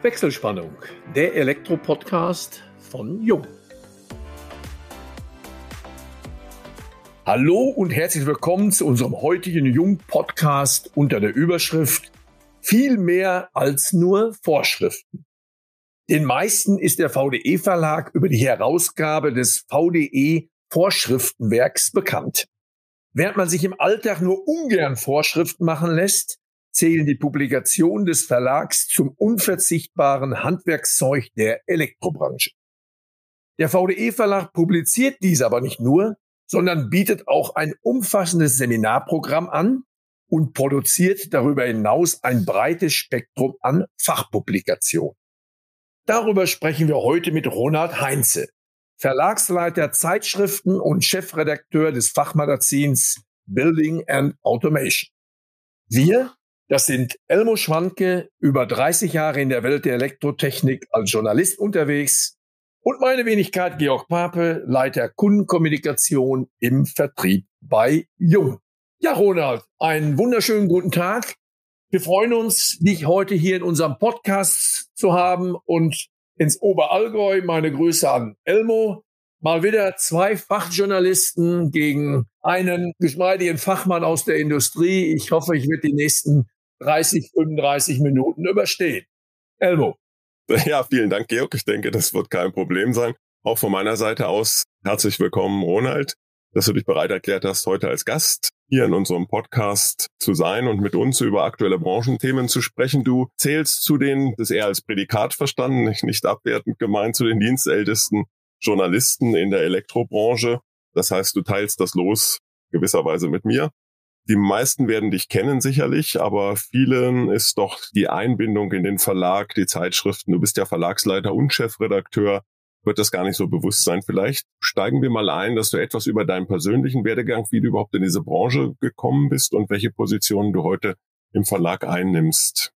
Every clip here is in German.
Wechselspannung, der Elektro-Podcast von Jung. Hallo und herzlich willkommen zu unserem heutigen Jung-Podcast unter der Überschrift Viel mehr als nur Vorschriften. Den meisten ist der VDE-Verlag über die Herausgabe des VDE Vorschriftenwerks bekannt. Während man sich im Alltag nur ungern Vorschriften machen lässt, zählen die Publikationen des Verlags zum unverzichtbaren Handwerkszeug der Elektrobranche. Der VDE-Verlag publiziert dies aber nicht nur, sondern bietet auch ein umfassendes Seminarprogramm an und produziert darüber hinaus ein breites Spektrum an Fachpublikationen. Darüber sprechen wir heute mit Ronald Heinze, Verlagsleiter Zeitschriften und Chefredakteur des Fachmagazins Building and Automation. Wir das sind Elmo Schwanke, über 30 Jahre in der Welt der Elektrotechnik als Journalist unterwegs und meine Wenigkeit Georg Pape, Leiter Kundenkommunikation im Vertrieb bei Jung. Ja, Ronald, einen wunderschönen guten Tag. Wir freuen uns, dich heute hier in unserem Podcast zu haben und ins Oberallgäu meine Grüße an Elmo. Mal wieder zwei Fachjournalisten gegen einen geschmeidigen Fachmann aus der Industrie. Ich hoffe, ich werde die nächsten 30, 35 Minuten überstehen. Elmo. Ja, vielen Dank, Georg. Ich denke, das wird kein Problem sein. Auch von meiner Seite aus herzlich willkommen, Ronald, dass du dich bereit erklärt hast, heute als Gast hier in unserem Podcast zu sein und mit uns über aktuelle Branchenthemen zu sprechen. Du zählst zu den, das ist eher als Prädikat verstanden, nicht, abwertend gemeint, zu den dienstältesten Journalisten in der Elektrobranche. Das heißt, du teilst das Los gewisserweise mit mir. Die meisten werden dich kennen sicherlich, aber vielen ist doch die Einbindung in den Verlag, die Zeitschriften. Du bist ja Verlagsleiter und Chefredakteur. Wird das gar nicht so bewusst sein. Vielleicht steigen wir mal ein, dass du etwas über deinen persönlichen Werdegang, wie du überhaupt in diese Branche gekommen bist und welche Positionen du heute im Verlag einnimmst.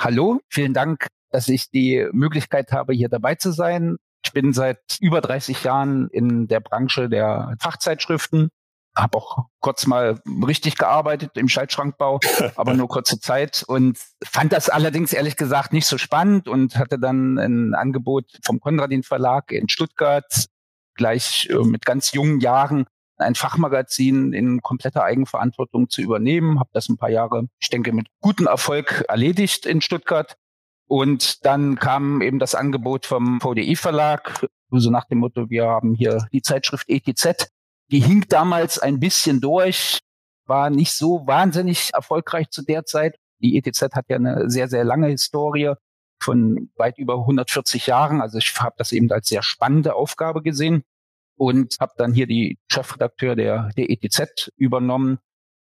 Hallo, vielen Dank, dass ich die Möglichkeit habe, hier dabei zu sein. Ich bin seit über 30 Jahren in der Branche der Fachzeitschriften habe auch kurz mal richtig gearbeitet im Schaltschrankbau, aber nur kurze Zeit und fand das allerdings ehrlich gesagt nicht so spannend und hatte dann ein Angebot vom Konradin Verlag in Stuttgart gleich äh, mit ganz jungen Jahren ein Fachmagazin in kompletter Eigenverantwortung zu übernehmen. Habe das ein paar Jahre, ich denke, mit gutem Erfolg erledigt in Stuttgart. Und dann kam eben das Angebot vom VDI Verlag, so nach dem Motto, wir haben hier die Zeitschrift ETZ die hing damals ein bisschen durch, war nicht so wahnsinnig erfolgreich zu der Zeit. Die ETZ hat ja eine sehr, sehr lange Historie von weit über 140 Jahren. Also ich habe das eben als sehr spannende Aufgabe gesehen und habe dann hier die Chefredakteur der, der ETZ übernommen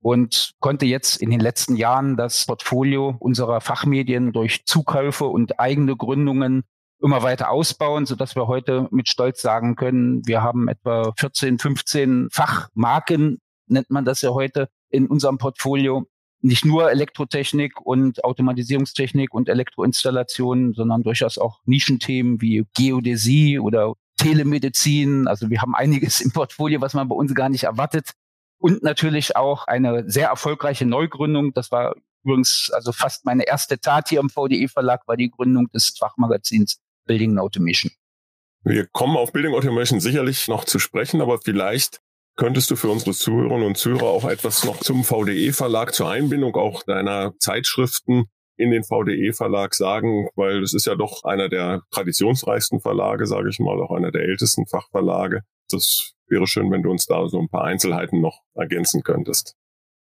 und konnte jetzt in den letzten Jahren das Portfolio unserer Fachmedien durch Zukäufe und eigene Gründungen immer weiter ausbauen, so dass wir heute mit Stolz sagen können, wir haben etwa 14, 15 Fachmarken, nennt man das ja heute, in unserem Portfolio. Nicht nur Elektrotechnik und Automatisierungstechnik und Elektroinstallationen, sondern durchaus auch Nischenthemen wie Geodäsie oder Telemedizin. Also wir haben einiges im Portfolio, was man bei uns gar nicht erwartet. Und natürlich auch eine sehr erfolgreiche Neugründung. Das war übrigens also fast meine erste Tat hier im VDE Verlag, war die Gründung des Fachmagazins Building Automation. Wir kommen auf Building Automation sicherlich noch zu sprechen, aber vielleicht könntest du für unsere Zuhörerinnen und Zuhörer auch etwas noch zum VDE-Verlag, zur Einbindung auch deiner Zeitschriften in den VDE-Verlag sagen, weil das ist ja doch einer der traditionsreichsten Verlage, sage ich mal, auch einer der ältesten Fachverlage. Das wäre schön, wenn du uns da so ein paar Einzelheiten noch ergänzen könntest.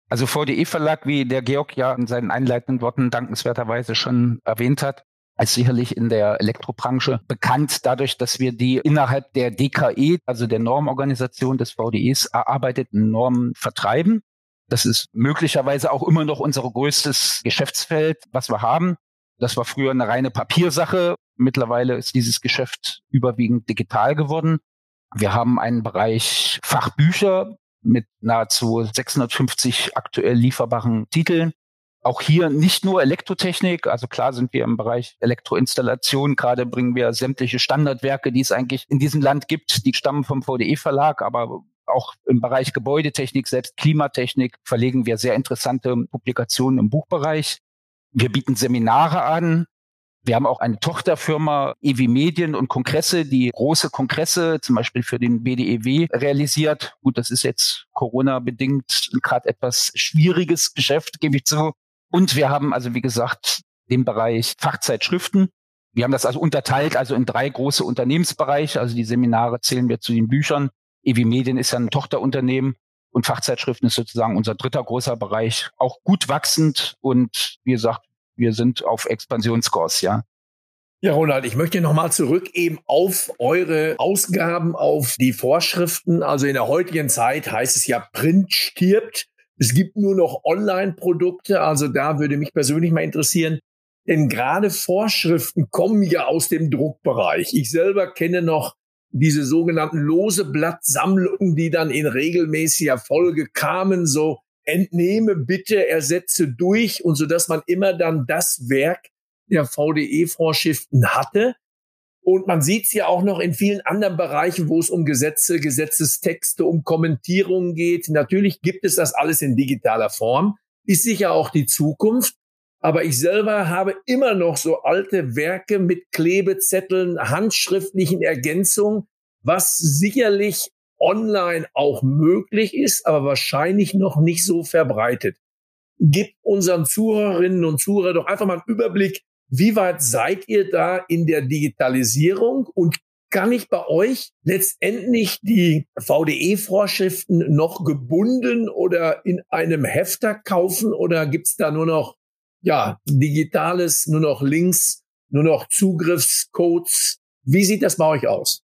Also VDE-Verlag, wie der Georg ja in seinen einleitenden Worten dankenswerterweise schon erwähnt hat, als sicherlich in der Elektrobranche bekannt dadurch, dass wir die innerhalb der DKE, also der Normorganisation des VDEs, erarbeiteten Normen vertreiben. Das ist möglicherweise auch immer noch unser größtes Geschäftsfeld, was wir haben. Das war früher eine reine Papiersache. Mittlerweile ist dieses Geschäft überwiegend digital geworden. Wir haben einen Bereich Fachbücher mit nahezu 650 aktuell lieferbaren Titeln. Auch hier nicht nur Elektrotechnik, also klar sind wir im Bereich Elektroinstallation, gerade bringen wir sämtliche Standardwerke, die es eigentlich in diesem Land gibt, die stammen vom VDE Verlag, aber auch im Bereich Gebäudetechnik, selbst Klimatechnik verlegen wir sehr interessante Publikationen im Buchbereich. Wir bieten Seminare an. Wir haben auch eine Tochterfirma EW Medien und Kongresse, die große Kongresse zum Beispiel für den BDEW realisiert. Gut, das ist jetzt Corona-bedingt gerade etwas schwieriges Geschäft, gebe ich zu. Und wir haben also, wie gesagt, den Bereich Fachzeitschriften. Wir haben das also unterteilt, also in drei große Unternehmensbereiche. Also die Seminare zählen wir zu den Büchern. EW Medien ist ja ein Tochterunternehmen und Fachzeitschriften ist sozusagen unser dritter großer Bereich, auch gut wachsend und wie gesagt, wir sind auf Expansionskurs, ja. Ja, Ronald, ich möchte nochmal zurück eben auf eure Ausgaben, auf die Vorschriften. Also in der heutigen Zeit heißt es ja, Print stirbt. Es gibt nur noch Online-Produkte. Also da würde mich persönlich mal interessieren, denn gerade Vorschriften kommen ja aus dem Druckbereich. Ich selber kenne noch diese sogenannten lose Blattsammlungen, die dann in regelmäßiger Folge kamen, so entnehme bitte, ersetze durch und so dass man immer dann das Werk der VDE-Vorschriften hatte. Und man sieht es ja auch noch in vielen anderen Bereichen, wo es um Gesetze, Gesetzestexte, um Kommentierungen geht. Natürlich gibt es das alles in digitaler Form, ist sicher auch die Zukunft. Aber ich selber habe immer noch so alte Werke mit Klebezetteln, handschriftlichen Ergänzungen, was sicherlich online auch möglich ist, aber wahrscheinlich noch nicht so verbreitet. Gib unseren Zuhörerinnen und Zuhörern doch einfach mal einen Überblick, wie weit seid ihr da in der Digitalisierung und kann ich bei euch letztendlich die VDE-Vorschriften noch gebunden oder in einem Hefter kaufen oder gibt's da nur noch ja digitales, nur noch Links, nur noch Zugriffscodes? Wie sieht das bei euch aus?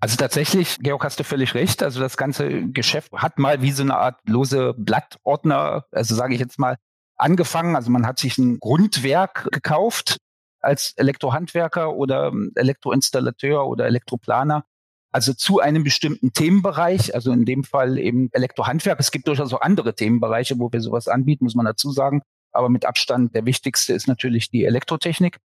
Also tatsächlich, Georg, hast du völlig recht. Also das ganze Geschäft hat mal wie so eine Art lose Blattordner, also sage ich jetzt mal, angefangen. Also man hat sich ein Grundwerk gekauft als Elektrohandwerker oder Elektroinstallateur oder Elektroplaner. Also zu einem bestimmten Themenbereich, also in dem Fall eben Elektrohandwerk. Es gibt durchaus auch andere Themenbereiche, wo wir sowas anbieten, muss man dazu sagen. Aber mit Abstand der wichtigste ist natürlich die Elektrotechnik.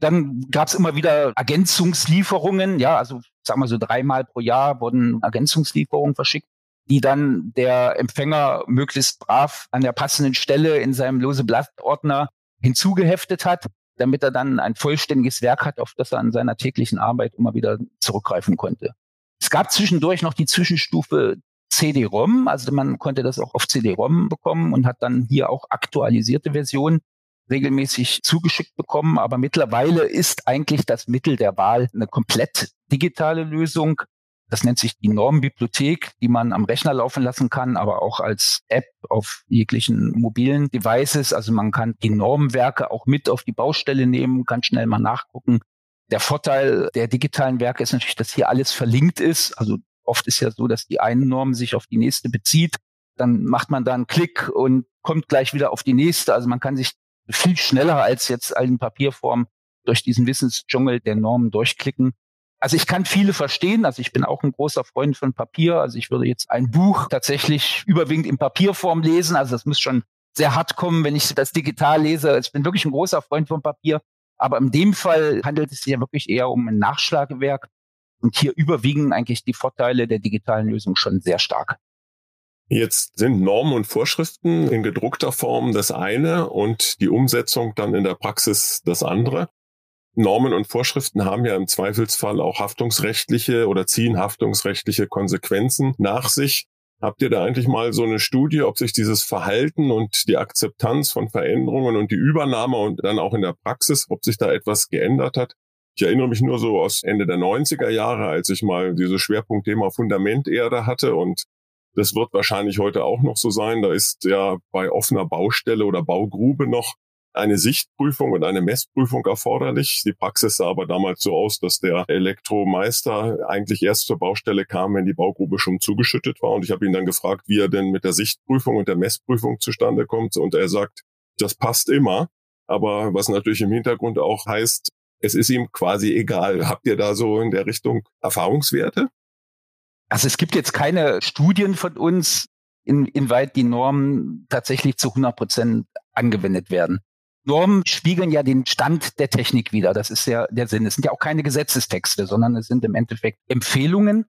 Dann gab es immer wieder Ergänzungslieferungen, ja, also sagen wir so dreimal pro Jahr wurden Ergänzungslieferungen verschickt, die dann der Empfänger möglichst brav an der passenden Stelle in seinem lose Blattordner hinzugeheftet hat, damit er dann ein vollständiges Werk hat, auf das er an seiner täglichen Arbeit immer wieder zurückgreifen konnte. Es gab zwischendurch noch die Zwischenstufe CD-ROM, also man konnte das auch auf CD-ROM bekommen und hat dann hier auch aktualisierte Versionen regelmäßig zugeschickt bekommen. Aber mittlerweile ist eigentlich das Mittel der Wahl eine komplett digitale Lösung. Das nennt sich die Normbibliothek, die man am Rechner laufen lassen kann, aber auch als App auf jeglichen mobilen Devices. Also man kann die Normwerke auch mit auf die Baustelle nehmen, kann schnell mal nachgucken. Der Vorteil der digitalen Werke ist natürlich, dass hier alles verlinkt ist. Also oft ist ja so, dass die eine Norm sich auf die nächste bezieht. Dann macht man da einen Klick und kommt gleich wieder auf die nächste. Also man kann sich viel schneller als jetzt in Papierform durch diesen Wissensdschungel der Normen durchklicken. Also ich kann viele verstehen. Also ich bin auch ein großer Freund von Papier. Also ich würde jetzt ein Buch tatsächlich überwiegend in Papierform lesen. Also das muss schon sehr hart kommen, wenn ich das digital lese. Also ich bin wirklich ein großer Freund von Papier. Aber in dem Fall handelt es sich ja wirklich eher um ein Nachschlagewerk. Und hier überwiegen eigentlich die Vorteile der digitalen Lösung schon sehr stark. Jetzt sind Normen und Vorschriften in gedruckter Form das eine und die Umsetzung dann in der Praxis das andere. Normen und Vorschriften haben ja im Zweifelsfall auch haftungsrechtliche oder ziehen haftungsrechtliche Konsequenzen nach sich. Habt ihr da eigentlich mal so eine Studie, ob sich dieses Verhalten und die Akzeptanz von Veränderungen und die Übernahme und dann auch in der Praxis, ob sich da etwas geändert hat? Ich erinnere mich nur so aus Ende der 90er Jahre, als ich mal dieses Schwerpunktthema Fundamenterde hatte und das wird wahrscheinlich heute auch noch so sein. Da ist ja bei offener Baustelle oder Baugrube noch eine Sichtprüfung und eine Messprüfung erforderlich. Die Praxis sah aber damals so aus, dass der Elektromeister eigentlich erst zur Baustelle kam, wenn die Baugrube schon zugeschüttet war. Und ich habe ihn dann gefragt, wie er denn mit der Sichtprüfung und der Messprüfung zustande kommt. Und er sagt, das passt immer. Aber was natürlich im Hintergrund auch heißt, es ist ihm quasi egal. Habt ihr da so in der Richtung Erfahrungswerte? Also es gibt jetzt keine Studien von uns, in, inweit die Normen tatsächlich zu 100 Prozent angewendet werden. Normen spiegeln ja den Stand der Technik wieder. Das ist ja der Sinn. Es sind ja auch keine Gesetzestexte, sondern es sind im Endeffekt Empfehlungen.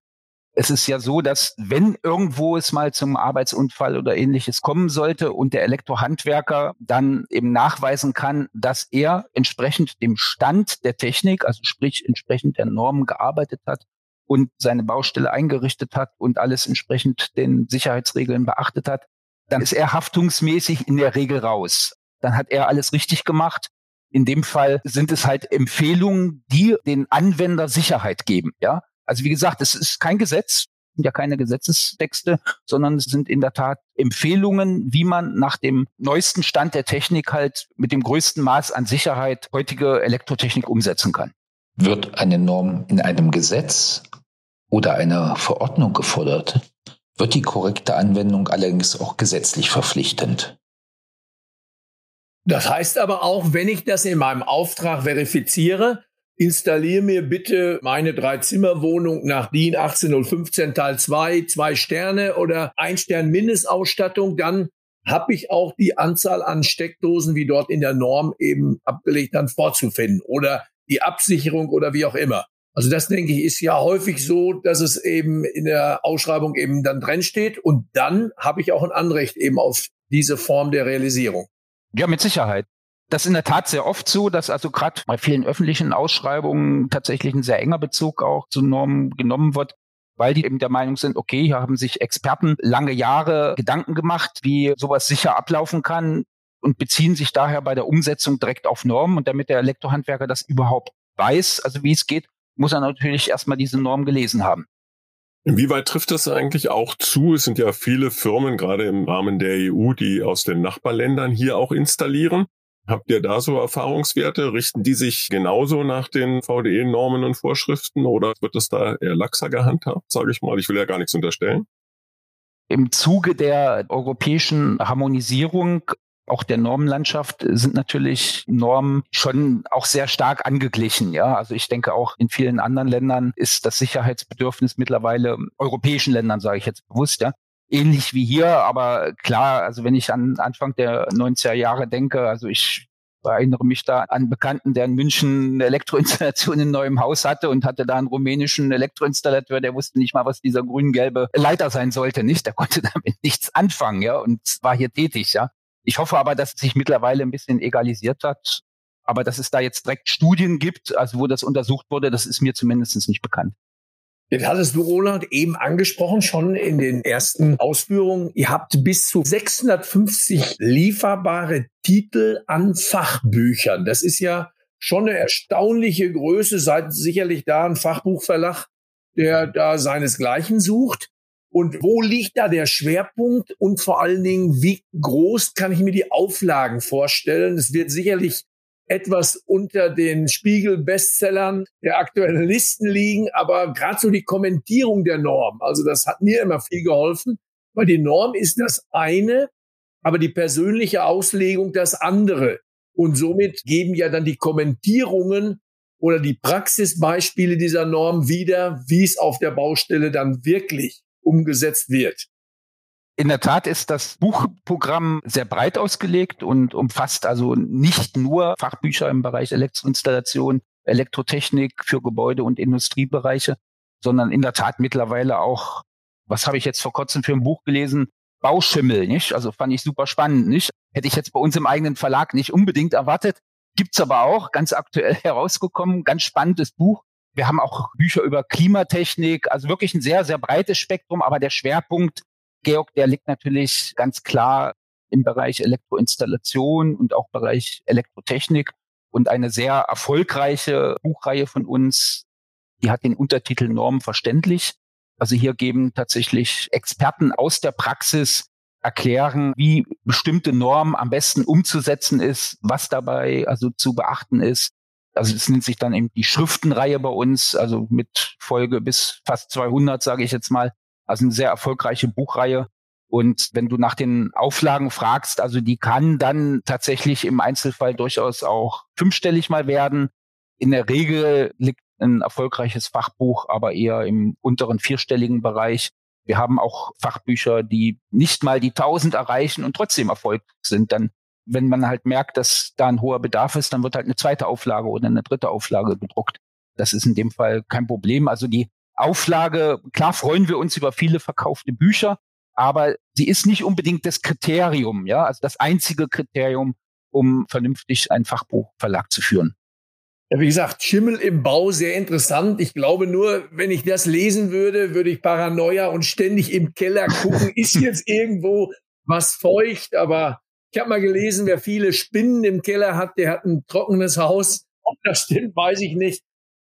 es ist ja so, dass wenn irgendwo es mal zum Arbeitsunfall oder ähnliches kommen sollte und der Elektrohandwerker dann eben nachweisen kann, dass er entsprechend dem Stand der Technik, also sprich entsprechend der Normen gearbeitet hat und seine Baustelle eingerichtet hat und alles entsprechend den Sicherheitsregeln beachtet hat, dann ist er haftungsmäßig in der Regel raus. Dann hat er alles richtig gemacht. In dem Fall sind es halt Empfehlungen, die den Anwender Sicherheit geben, ja. Also wie gesagt, es ist kein Gesetz, sind ja keine Gesetzestexte, sondern es sind in der Tat Empfehlungen, wie man nach dem neuesten Stand der Technik halt mit dem größten Maß an Sicherheit heutige Elektrotechnik umsetzen kann. Wird eine Norm in einem Gesetz oder einer Verordnung gefordert, wird die korrekte Anwendung allerdings auch gesetzlich verpflichtend. Das heißt aber auch, wenn ich das in meinem Auftrag verifiziere, installiere mir bitte meine Drei-Zimmer-Wohnung nach DIN 18015 Teil 2, zwei Sterne oder ein Stern Mindestausstattung, dann habe ich auch die Anzahl an Steckdosen, wie dort in der Norm eben abgelegt, dann vorzufinden oder die Absicherung oder wie auch immer. Also das denke ich ist ja häufig so, dass es eben in der Ausschreibung eben dann drin steht und dann habe ich auch ein Anrecht eben auf diese Form der Realisierung. Ja, mit Sicherheit. Das ist in der Tat sehr oft so, dass also gerade bei vielen öffentlichen Ausschreibungen tatsächlich ein sehr enger Bezug auch zu Normen genommen wird, weil die eben der Meinung sind, okay, hier haben sich Experten lange Jahre Gedanken gemacht, wie sowas sicher ablaufen kann und beziehen sich daher bei der Umsetzung direkt auf Normen. Und damit der Elektrohandwerker das überhaupt weiß, also wie es geht, muss er natürlich erstmal diese Norm gelesen haben. Inwieweit trifft das eigentlich auch zu? Es sind ja viele Firmen, gerade im Rahmen der EU, die aus den Nachbarländern hier auch installieren. Habt ihr da so Erfahrungswerte? Richten die sich genauso nach den VDE-Normen und Vorschriften oder wird das da eher laxer gehandhabt, sage ich mal? Ich will ja gar nichts unterstellen. Im Zuge der europäischen Harmonisierung auch der Normenlandschaft sind natürlich Normen schon auch sehr stark angeglichen. Ja, also ich denke auch in vielen anderen Ländern ist das Sicherheitsbedürfnis mittlerweile europäischen Ländern, sage ich jetzt bewusst, ja, ähnlich wie hier, aber klar, also wenn ich an Anfang der 90er Jahre denke, also ich erinnere mich da an Bekannten, der in München eine Elektroinstallation in neuem Haus hatte und hatte da einen rumänischen Elektroinstallateur, der wusste nicht mal, was dieser grün-gelbe Leiter sein sollte, nicht? Der konnte damit nichts anfangen, ja, und war hier tätig, ja. Ich hoffe aber, dass es sich mittlerweile ein bisschen egalisiert hat. Aber dass es da jetzt direkt Studien gibt, also wo das untersucht wurde, das ist mir zumindest nicht bekannt. Jetzt hattest du, Roland, eben angesprochen, schon in den ersten Ausführungen. Ihr habt bis zu 650 lieferbare Titel an Fachbüchern. Das ist ja schon eine erstaunliche Größe. Seid sicherlich da ein Fachbuchverlag, der da seinesgleichen sucht. Und wo liegt da der Schwerpunkt? Und vor allen Dingen, wie groß kann ich mir die Auflagen vorstellen? Es wird sicherlich etwas unter den Spiegel-Bestsellern der aktuellen Listen liegen, aber gerade so die Kommentierung der Norm, also das hat mir immer viel geholfen, weil die Norm ist das eine, aber die persönliche Auslegung das andere. Und somit geben ja dann die Kommentierungen oder die Praxisbeispiele dieser Norm wieder, wie es auf der Baustelle dann wirklich umgesetzt wird. In der Tat ist das Buchprogramm sehr breit ausgelegt und umfasst also nicht nur Fachbücher im Bereich Elektroinstallation, Elektrotechnik für Gebäude und Industriebereiche, sondern in der Tat mittlerweile auch, was habe ich jetzt vor kurzem für ein Buch gelesen? Bauschimmel, nicht? Also fand ich super spannend, nicht? Hätte ich jetzt bei uns im eigenen Verlag nicht unbedingt erwartet. Gibt's aber auch, ganz aktuell herausgekommen, ganz spannendes Buch. Wir haben auch Bücher über Klimatechnik, also wirklich ein sehr, sehr breites Spektrum, aber der Schwerpunkt Georg, der liegt natürlich ganz klar im Bereich Elektroinstallation und auch Bereich Elektrotechnik. Und eine sehr erfolgreiche Buchreihe von uns, die hat den Untertitel Normen verständlich. Also hier geben tatsächlich Experten aus der Praxis erklären, wie bestimmte Normen am besten umzusetzen ist, was dabei also zu beachten ist. Also es nennt sich dann eben die Schriftenreihe bei uns, also mit Folge bis fast 200, sage ich jetzt mal. Also eine sehr erfolgreiche Buchreihe. Und wenn du nach den Auflagen fragst, also die kann dann tatsächlich im Einzelfall durchaus auch fünfstellig mal werden. In der Regel liegt ein erfolgreiches Fachbuch aber eher im unteren vierstelligen Bereich. Wir haben auch Fachbücher, die nicht mal die 1000 erreichen und trotzdem Erfolg sind. Dann, wenn man halt merkt, dass da ein hoher Bedarf ist, dann wird halt eine zweite Auflage oder eine dritte Auflage gedruckt. Das ist in dem Fall kein Problem. Also die Auflage, klar freuen wir uns über viele verkaufte Bücher, aber sie ist nicht unbedingt das Kriterium, ja, also das einzige Kriterium, um vernünftig einen Fachbuchverlag zu führen. Ja, wie gesagt, Schimmel im Bau, sehr interessant. Ich glaube nur, wenn ich das lesen würde, würde ich Paranoia und ständig im Keller gucken, ist jetzt irgendwo was feucht. Aber ich habe mal gelesen, wer viele Spinnen im Keller hat, der hat ein trockenes Haus. Ob das stimmt, weiß ich nicht.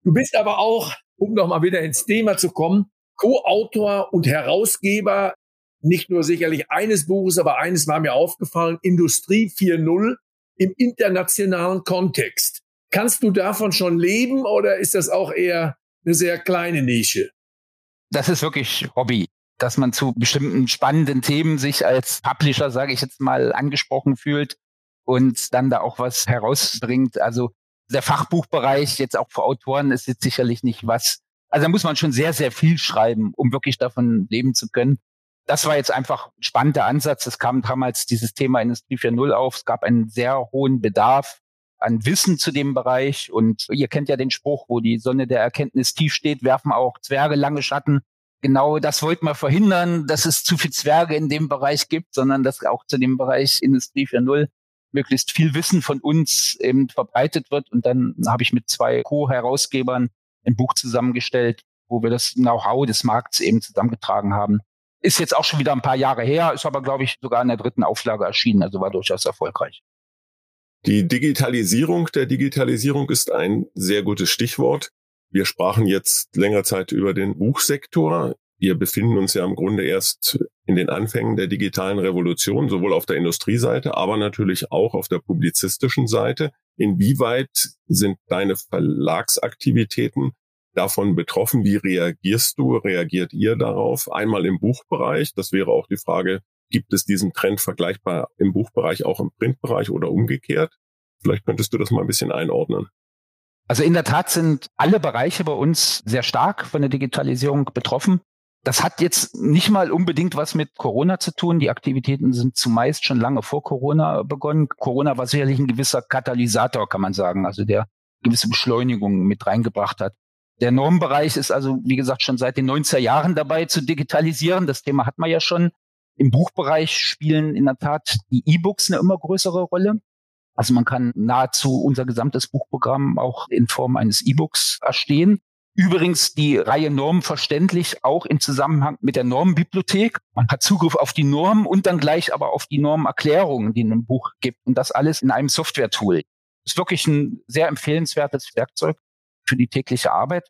Du bist aber auch, um nochmal wieder ins Thema zu kommen, Co-Autor und Herausgeber, nicht nur sicherlich eines Buches, aber eines war mir aufgefallen, Industrie 4.0 im internationalen Kontext. Kannst du davon schon leben oder ist das auch eher eine sehr kleine Nische? Das ist wirklich Hobby, dass man zu bestimmten spannenden Themen sich als Publisher, sage ich jetzt mal, angesprochen fühlt und dann da auch was herausbringt. Also der Fachbuchbereich jetzt auch für Autoren ist jetzt sicherlich nicht was. Also da muss man schon sehr, sehr viel schreiben, um wirklich davon leben zu können. Das war jetzt einfach ein spannender Ansatz. Es kam damals dieses Thema Industrie 4.0 auf. Es gab einen sehr hohen Bedarf an Wissen zu dem Bereich. Und ihr kennt ja den Spruch, wo die Sonne der Erkenntnis tief steht, werfen auch Zwerge lange Schatten. Genau das wollten wir verhindern, dass es zu viel Zwerge in dem Bereich gibt, sondern dass auch zu dem Bereich Industrie 4.0 möglichst viel Wissen von uns eben verbreitet wird. Und dann habe ich mit zwei Co-Herausgebern ein Buch zusammengestellt, wo wir das Know-how des Markts eben zusammengetragen haben. Ist jetzt auch schon wieder ein paar Jahre her, ist aber, glaube ich, sogar in der dritten Auflage erschienen, also war durchaus erfolgreich. Die Digitalisierung der Digitalisierung ist ein sehr gutes Stichwort. Wir sprachen jetzt länger Zeit über den Buchsektor. Wir befinden uns ja im Grunde erst in den Anfängen der digitalen Revolution, sowohl auf der Industrieseite, aber natürlich auch auf der publizistischen Seite. Inwieweit sind deine Verlagsaktivitäten davon betroffen? Wie reagierst du? Reagiert ihr darauf? Einmal im Buchbereich. Das wäre auch die Frage, Gibt es diesen Trend vergleichbar im Buchbereich auch im Printbereich oder umgekehrt? Vielleicht könntest du das mal ein bisschen einordnen. Also in der Tat sind alle Bereiche bei uns sehr stark von der Digitalisierung betroffen. Das hat jetzt nicht mal unbedingt was mit Corona zu tun. Die Aktivitäten sind zumeist schon lange vor Corona begonnen. Corona war sicherlich ein gewisser Katalysator, kann man sagen, also der gewisse Beschleunigung mit reingebracht hat. Der Normbereich ist also, wie gesagt, schon seit den 90er Jahren dabei zu digitalisieren. Das Thema hat man ja schon. Im Buchbereich spielen in der Tat die E-Books eine immer größere Rolle. Also man kann nahezu unser gesamtes Buchprogramm auch in Form eines E-Books erstehen. Übrigens die Reihe Norm verständlich auch im Zusammenhang mit der Normenbibliothek. Man hat Zugriff auf die Normen und dann gleich aber auf die Normerklärungen, die in einem Buch gibt. Und das alles in einem Software-Tool. Ist wirklich ein sehr empfehlenswertes Werkzeug für die tägliche Arbeit.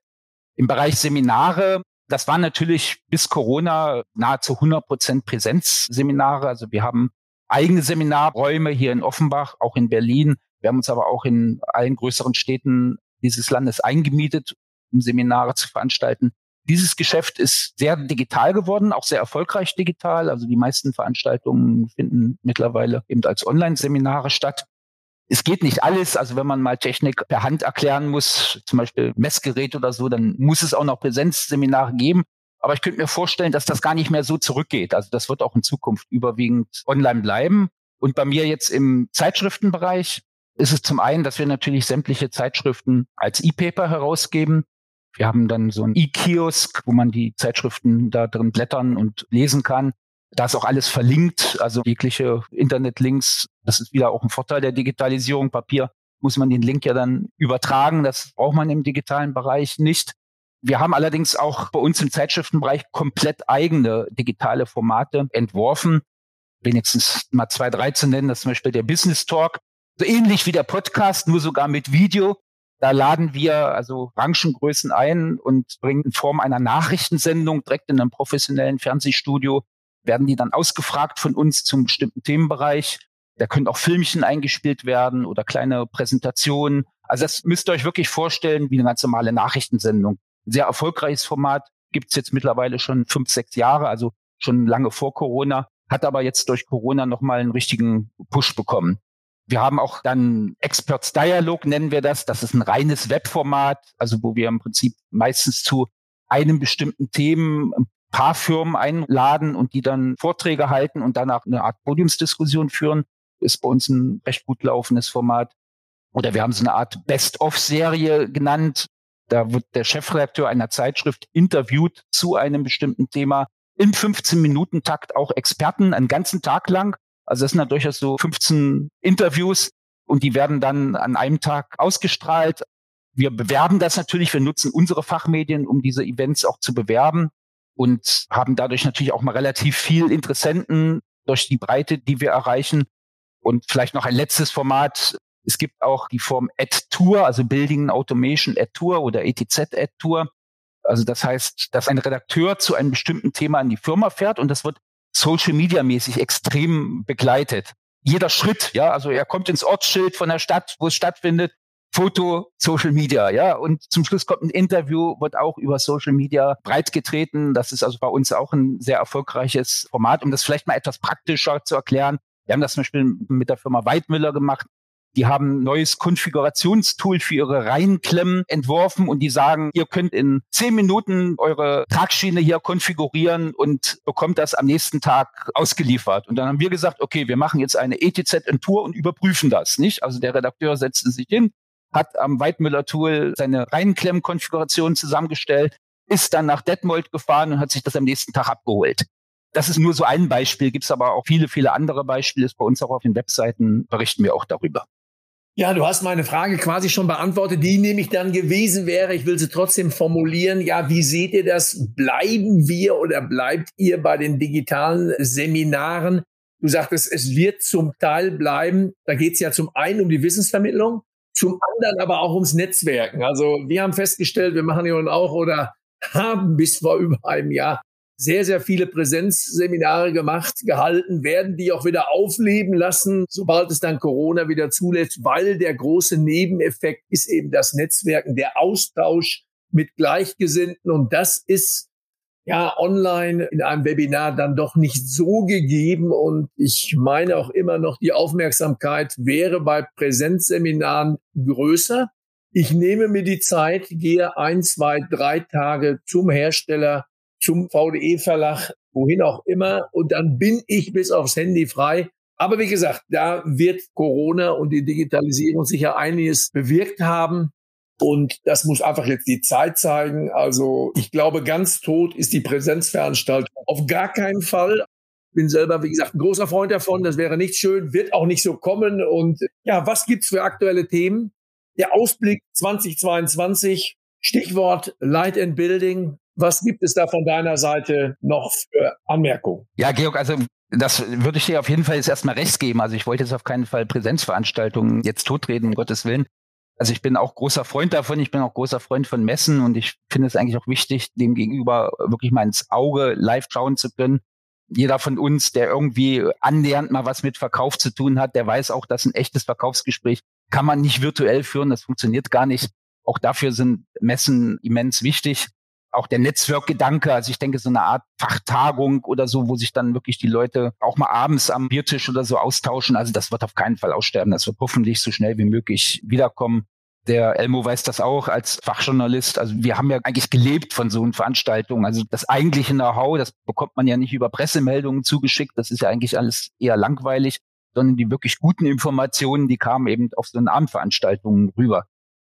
Im Bereich Seminare das waren natürlich bis Corona nahezu 100 Prozent Präsenzseminare. Also wir haben eigene Seminarräume hier in Offenbach, auch in Berlin. Wir haben uns aber auch in allen größeren Städten dieses Landes eingemietet, um Seminare zu veranstalten. Dieses Geschäft ist sehr digital geworden, auch sehr erfolgreich digital. Also die meisten Veranstaltungen finden mittlerweile eben als Online-Seminare statt. Es geht nicht alles. Also wenn man mal Technik per Hand erklären muss, zum Beispiel Messgerät oder so, dann muss es auch noch Präsenzseminare geben. Aber ich könnte mir vorstellen, dass das gar nicht mehr so zurückgeht. Also das wird auch in Zukunft überwiegend online bleiben. Und bei mir jetzt im Zeitschriftenbereich ist es zum einen, dass wir natürlich sämtliche Zeitschriften als E-Paper herausgeben. Wir haben dann so ein E-Kiosk, wo man die Zeitschriften da drin blättern und lesen kann. Da ist auch alles verlinkt, also jegliche Internetlinks. Das ist wieder auch ein Vorteil der Digitalisierung. Papier muss man den Link ja dann übertragen. Das braucht man im digitalen Bereich nicht. Wir haben allerdings auch bei uns im Zeitschriftenbereich komplett eigene digitale Formate entworfen. Wenigstens mal zwei, drei zu nennen. Das ist zum Beispiel der Business Talk. So ähnlich wie der Podcast, nur sogar mit Video. Da laden wir also Branchengrößen ein und bringen in Form einer Nachrichtensendung direkt in einem professionellen Fernsehstudio werden die dann ausgefragt von uns zum bestimmten Themenbereich. Da können auch Filmchen eingespielt werden oder kleine Präsentationen. Also das müsst ihr euch wirklich vorstellen wie eine ganz normale Nachrichtensendung. Sehr erfolgreiches Format, gibt's jetzt mittlerweile schon fünf, sechs Jahre, also schon lange vor Corona, hat aber jetzt durch Corona nochmal einen richtigen Push bekommen. Wir haben auch dann Experts Dialog, nennen wir das. Das ist ein reines Webformat, also wo wir im Prinzip meistens zu einem bestimmten Themen paar Firmen einladen und die dann Vorträge halten und danach eine Art Podiumsdiskussion führen. Ist bei uns ein recht gut laufendes Format. Oder wir haben so eine Art Best-of-Serie genannt. Da wird der Chefredakteur einer Zeitschrift interviewt zu einem bestimmten Thema im 15-Minuten-Takt auch Experten einen ganzen Tag lang. Also das sind dann durchaus so 15 Interviews und die werden dann an einem Tag ausgestrahlt. Wir bewerben das natürlich, wir nutzen unsere Fachmedien, um diese Events auch zu bewerben und haben dadurch natürlich auch mal relativ viel Interessenten durch die Breite, die wir erreichen. Und vielleicht noch ein letztes Format. Es gibt auch die Form Ad-Tour, also Building Automation Ad-Tour oder ETZ Ad-Tour. Also das heißt, dass ein Redakteur zu einem bestimmten Thema in die Firma fährt und das wird Social Media mäßig extrem begleitet. Jeder Schritt, ja, also er kommt ins Ortsschild von der Stadt, wo es stattfindet, Foto, Social Media, ja, und zum Schluss kommt ein Interview, wird auch über Social Media breitgetreten. Das ist also bei uns auch ein sehr erfolgreiches Format, um das vielleicht mal etwas praktischer zu erklären. Wir haben das zum Beispiel mit der Firma Weidmüller gemacht. Die haben ein neues Konfigurationstool für ihre Reihenklemmen entworfen und die sagen, ihr könnt in zehn Minuten eure Tragschiene hier konfigurieren und bekommt das am nächsten Tag ausgeliefert. Und dann haben wir gesagt, okay, wir machen jetzt eine ETZ-Tour und überprüfen das, nicht? Also der Redakteur setzte sich hin, hat am Weidmüller-Tool seine Reihenklemmen-Konfiguration zusammengestellt, ist dann nach Detmold gefahren und hat sich das am nächsten Tag abgeholt. Das ist nur so ein Beispiel, gibt es aber auch viele, viele andere Beispiele. Bei uns auch auf den Webseiten berichten wir auch darüber. Ja, du hast meine Frage quasi schon beantwortet, die nämlich dann gewesen wäre. Ich will sie trotzdem formulieren. Ja, wie seht ihr das? Bleiben wir oder bleibt ihr bei den digitalen Seminaren? Du sagtest, es wird zum Teil bleiben. Da geht es ja zum einen um die Wissensvermittlung, zum anderen aber auch ums Netzwerken. Also wir haben festgestellt, wir machen ja auch oder haben bis vor über einem Jahr sehr, sehr viele Präsenzseminare gemacht, gehalten, werden die auch wieder aufleben lassen, sobald es dann Corona wieder zulässt, weil der große Nebeneffekt ist eben das Netzwerken, der Austausch mit Gleichgesinnten und das ist ja online in einem Webinar dann doch nicht so gegeben und ich meine auch immer noch, die Aufmerksamkeit wäre bei Präsenzseminaren größer. Ich nehme mir die Zeit, gehe ein, zwei, drei Tage zum Hersteller zum VDE-Verlag, wohin auch immer. Und dann bin ich bis aufs Handy frei. Aber wie gesagt, da wird Corona und die Digitalisierung sicher einiges bewirkt haben. Und das muss einfach jetzt die Zeit zeigen. Also ich glaube, ganz tot ist die Präsenzveranstaltung auf gar keinen Fall. Bin selber, wie gesagt, ein großer Freund davon. Das wäre nicht schön, wird auch nicht so kommen. Und ja, was gibt's für aktuelle Themen? Der Ausblick 2022, Stichwort Light and Building. Was gibt es da von deiner Seite noch für Anmerkungen? Ja, Georg, also das würde ich dir auf jeden Fall jetzt erstmal recht geben. Also ich wollte jetzt auf keinen Fall Präsenzveranstaltungen jetzt totreden, um Gottes Willen. Also ich bin auch großer Freund davon, ich bin auch großer Freund von Messen und ich finde es eigentlich auch wichtig, dem gegenüber wirklich mal ins Auge live schauen zu können. Jeder von uns, der irgendwie annähernd mal was mit Verkauf zu tun hat, der weiß auch, dass ein echtes Verkaufsgespräch kann man nicht virtuell führen, das funktioniert gar nicht. Auch dafür sind Messen immens wichtig auch der Netzwerkgedanke, also ich denke so eine Art Fachtagung oder so, wo sich dann wirklich die Leute auch mal abends am Biertisch oder so austauschen. Also das wird auf keinen Fall aussterben. Das wird hoffentlich so schnell wie möglich wiederkommen. Der Elmo weiß das auch als Fachjournalist. Also wir haben ja eigentlich gelebt von so Veranstaltungen. Also das eigentliche Know-how, das bekommt man ja nicht über Pressemeldungen zugeschickt. Das ist ja eigentlich alles eher langweilig, sondern die wirklich guten Informationen, die kamen eben auf so eine Abendveranstaltungen rüber.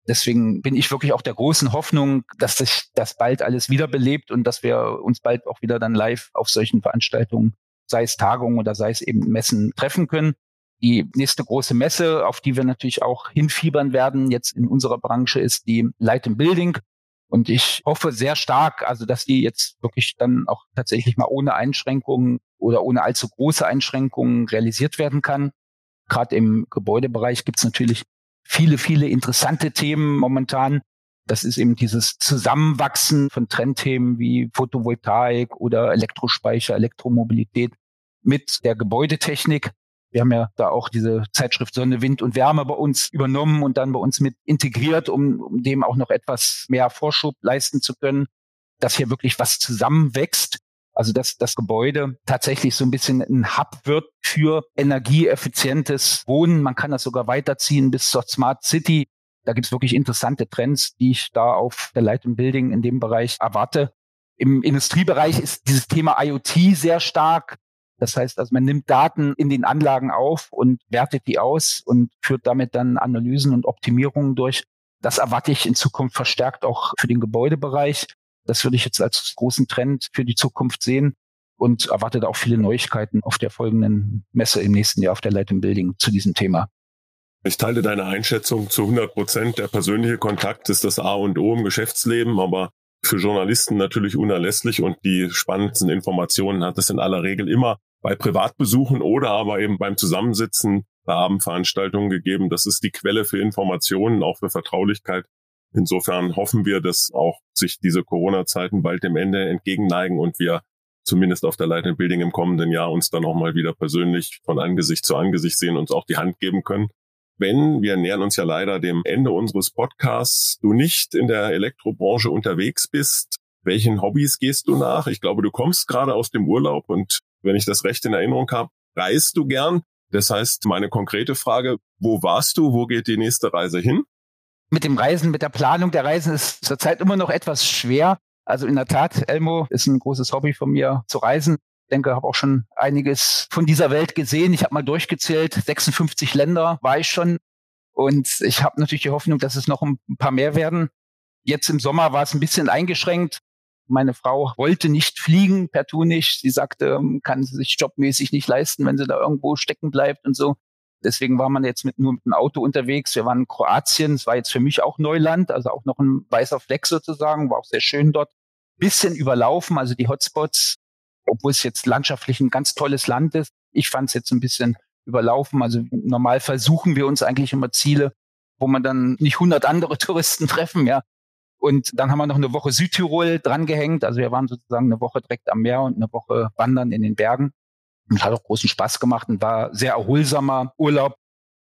Deswegen bin ich wirklich auch der großen Hoffnung, dass sich das bald alles wiederbelebt und dass wir uns bald auch wieder dann live auf solchen Veranstaltungen, sei es Tagungen oder sei es eben Messen, treffen können. Die nächste große Messe, auf die wir natürlich auch hinfiebern werden, jetzt in unserer Branche, ist die Light and Building. Und ich hoffe sehr stark, also dass die jetzt wirklich dann auch tatsächlich mal ohne Einschränkungen oder ohne allzu große Einschränkungen realisiert werden kann. Gerade im Gebäudebereich gibt es natürlich viele, viele interessante Themen momentan. Das ist eben dieses Zusammenwachsen von Trendthemen wie Photovoltaik oder Elektrospeicher, Elektromobilität mit der Gebäudetechnik. Wir haben ja da auch diese Zeitschrift Sonne, Wind und Wärme bei uns übernommen und dann bei uns mit integriert, um, um dem auch noch etwas mehr Vorschub leisten zu können, dass hier wirklich was zusammenwächst. Also dass das Gebäude tatsächlich so ein bisschen ein Hub wird für energieeffizientes Wohnen. Man kann das sogar weiterziehen bis zur Smart City. Da gibt es wirklich interessante Trends, die ich da auf der Light Building in dem Bereich erwarte. Im Industriebereich ist dieses Thema IoT sehr stark. Das heißt, also man nimmt Daten in den Anlagen auf und wertet die aus und führt damit dann Analysen und Optimierungen durch. Das erwarte ich in Zukunft verstärkt auch für den Gebäudebereich. Das würde ich jetzt als großen Trend für die Zukunft sehen und erwarte da auch viele Neuigkeiten auf der folgenden Messe im nächsten Jahr auf der Light Building zu diesem Thema. Ich teile deine Einschätzung zu 100 Prozent. Der persönliche Kontakt ist das A und O im Geschäftsleben, aber für Journalisten natürlich unerlässlich und die spannendsten Informationen hat es in aller Regel immer bei Privatbesuchen oder aber eben beim Zusammensitzen bei Abendveranstaltungen gegeben. Das ist die Quelle für Informationen, auch für Vertraulichkeit. Insofern hoffen wir, dass auch sich diese Corona-Zeiten bald dem Ende entgegenneigen und wir zumindest auf der Light Building im kommenden Jahr uns dann auch mal wieder persönlich von Angesicht zu Angesicht sehen, und uns auch die Hand geben können wenn, wir nähern uns ja leider dem Ende unseres Podcasts, du nicht in der Elektrobranche unterwegs bist, welchen Hobbys gehst du nach? Ich glaube, du kommst gerade aus dem Urlaub und wenn ich das recht in Erinnerung habe, reist du gern. Das heißt, meine konkrete Frage, wo warst du? Wo geht die nächste Reise hin? Mit dem Reisen, mit der Planung der Reisen ist zurzeit immer noch etwas schwer. Also in der Tat, Elmo ist ein großes Hobby von mir zu reisen denke, habe auch schon einiges von dieser Welt gesehen. Ich habe mal durchgezählt, 56 Länder war ich schon. Und ich habe natürlich die Hoffnung, dass es noch ein paar mehr werden. Jetzt im Sommer war es ein bisschen eingeschränkt. Meine Frau wollte nicht fliegen, per nicht. Sie sagte, ähm, kann sie sich jobmäßig nicht leisten, wenn sie da irgendwo stecken bleibt und so. Deswegen war man jetzt mit, nur mit dem Auto unterwegs. Wir waren in Kroatien. Es war jetzt für mich auch Neuland, also auch noch ein weißer Fleck sozusagen. War auch sehr schön dort. Bisschen überlaufen, also die Hotspots obwohl es jetzt landschaftlich ein ganz tolles Land ist. Ich fand es jetzt ein bisschen überlaufen. Also normal versuchen wir uns eigentlich immer Ziele, wo man dann nicht 100 andere Touristen treffen, ja. Und dann haben wir noch eine Woche Südtirol drangehängt. Also wir waren sozusagen eine Woche direkt am Meer und eine Woche wandern in den Bergen. Und hat auch großen Spaß gemacht und war sehr erholsamer Urlaub.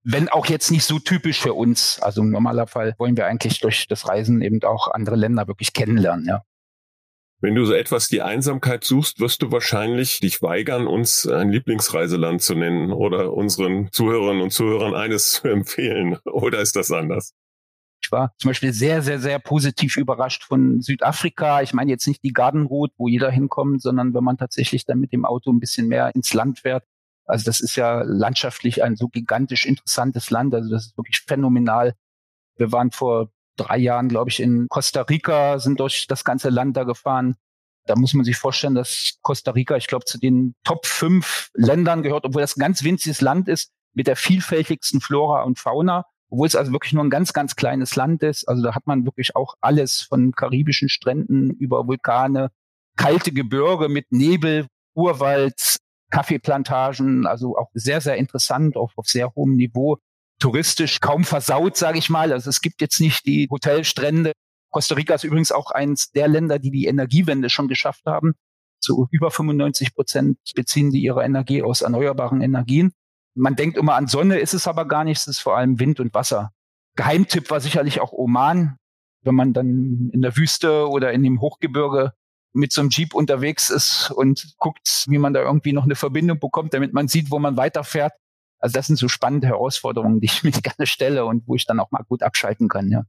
Wenn auch jetzt nicht so typisch für uns. Also im normaler Fall wollen wir eigentlich durch das Reisen eben auch andere Länder wirklich kennenlernen, ja. Wenn du so etwas die Einsamkeit suchst, wirst du wahrscheinlich dich weigern, uns ein Lieblingsreiseland zu nennen oder unseren Zuhörerinnen und Zuhörern eines zu empfehlen. Oder ist das anders? Ich war zum Beispiel sehr, sehr, sehr positiv überrascht von Südafrika. Ich meine jetzt nicht die Garden Route, wo jeder hinkommt, sondern wenn man tatsächlich dann mit dem Auto ein bisschen mehr ins Land fährt. Also das ist ja landschaftlich ein so gigantisch interessantes Land. Also das ist wirklich phänomenal. Wir waren vor drei Jahren, glaube ich, in Costa Rica, sind durch das ganze Land da gefahren. Da muss man sich vorstellen, dass Costa Rica, ich glaube, zu den Top fünf Ländern gehört, obwohl das ein ganz winziges Land ist, mit der vielfältigsten Flora und Fauna, obwohl es also wirklich nur ein ganz, ganz kleines Land ist. Also da hat man wirklich auch alles von karibischen Stränden über Vulkane, kalte Gebirge mit Nebel, Urwald, Kaffeeplantagen, also auch sehr, sehr interessant, auch auf sehr hohem Niveau touristisch kaum versaut, sage ich mal. Also es gibt jetzt nicht die Hotelstrände. Costa Rica ist übrigens auch eins der Länder, die die Energiewende schon geschafft haben. Zu über 95 Prozent beziehen die ihre Energie aus erneuerbaren Energien. Man denkt immer an Sonne, ist es aber gar nicht. Es ist vor allem Wind und Wasser. Geheimtipp war sicherlich auch Oman. Wenn man dann in der Wüste oder in dem Hochgebirge mit so einem Jeep unterwegs ist und guckt, wie man da irgendwie noch eine Verbindung bekommt, damit man sieht, wo man weiterfährt, also das sind so spannende Herausforderungen, die ich mir gerne stelle und wo ich dann auch mal gut abschalten kann, ja.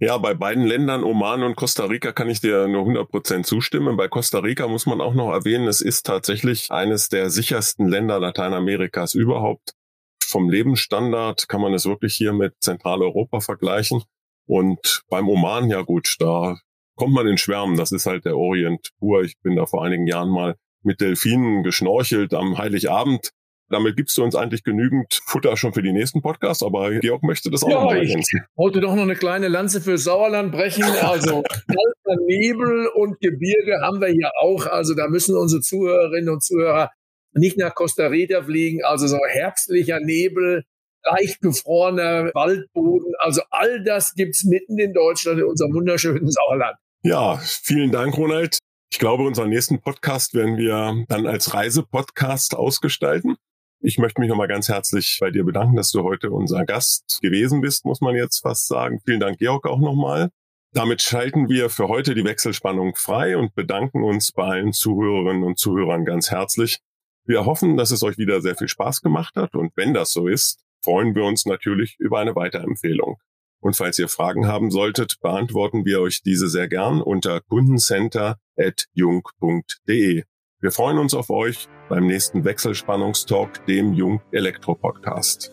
Ja, bei beiden Ländern, Oman und Costa Rica, kann ich dir nur 100 Prozent zustimmen. Bei Costa Rica muss man auch noch erwähnen, es ist tatsächlich eines der sichersten Länder Lateinamerikas überhaupt. Vom Lebensstandard kann man es wirklich hier mit Zentraleuropa vergleichen. Und beim Oman, ja gut, da kommt man in Schwärmen. Das ist halt der Orient pur. Ich bin da vor einigen Jahren mal mit Delfinen geschnorchelt am Heiligabend. Damit gibst du uns eigentlich genügend Futter schon für die nächsten Podcasts, aber Georg möchte das auch ja, noch ergänzen. Ich wollte doch noch eine kleine Lanze für Sauerland brechen. Also Nebel und Gebirge haben wir hier auch. Also da müssen unsere Zuhörerinnen und Zuhörer nicht nach Costa Rica fliegen. Also so herbstlicher Nebel, leicht gefrorener Waldboden. Also all das gibt's mitten in Deutschland, in unserem wunderschönen Sauerland. Ja, vielen Dank, Ronald. Ich glaube, unseren nächsten Podcast werden wir dann als Reisepodcast ausgestalten. Ich möchte mich nochmal ganz herzlich bei dir bedanken, dass du heute unser Gast gewesen bist, muss man jetzt fast sagen. Vielen Dank, Georg, auch nochmal. Damit schalten wir für heute die Wechselspannung frei und bedanken uns bei allen Zuhörerinnen und Zuhörern ganz herzlich. Wir hoffen, dass es euch wieder sehr viel Spaß gemacht hat und wenn das so ist, freuen wir uns natürlich über eine Weiterempfehlung. Und falls ihr Fragen haben solltet, beantworten wir euch diese sehr gern unter kundencenter.jung.de. Wir freuen uns auf euch beim nächsten Wechselspannungstalk, dem Jung Elektro Podcast.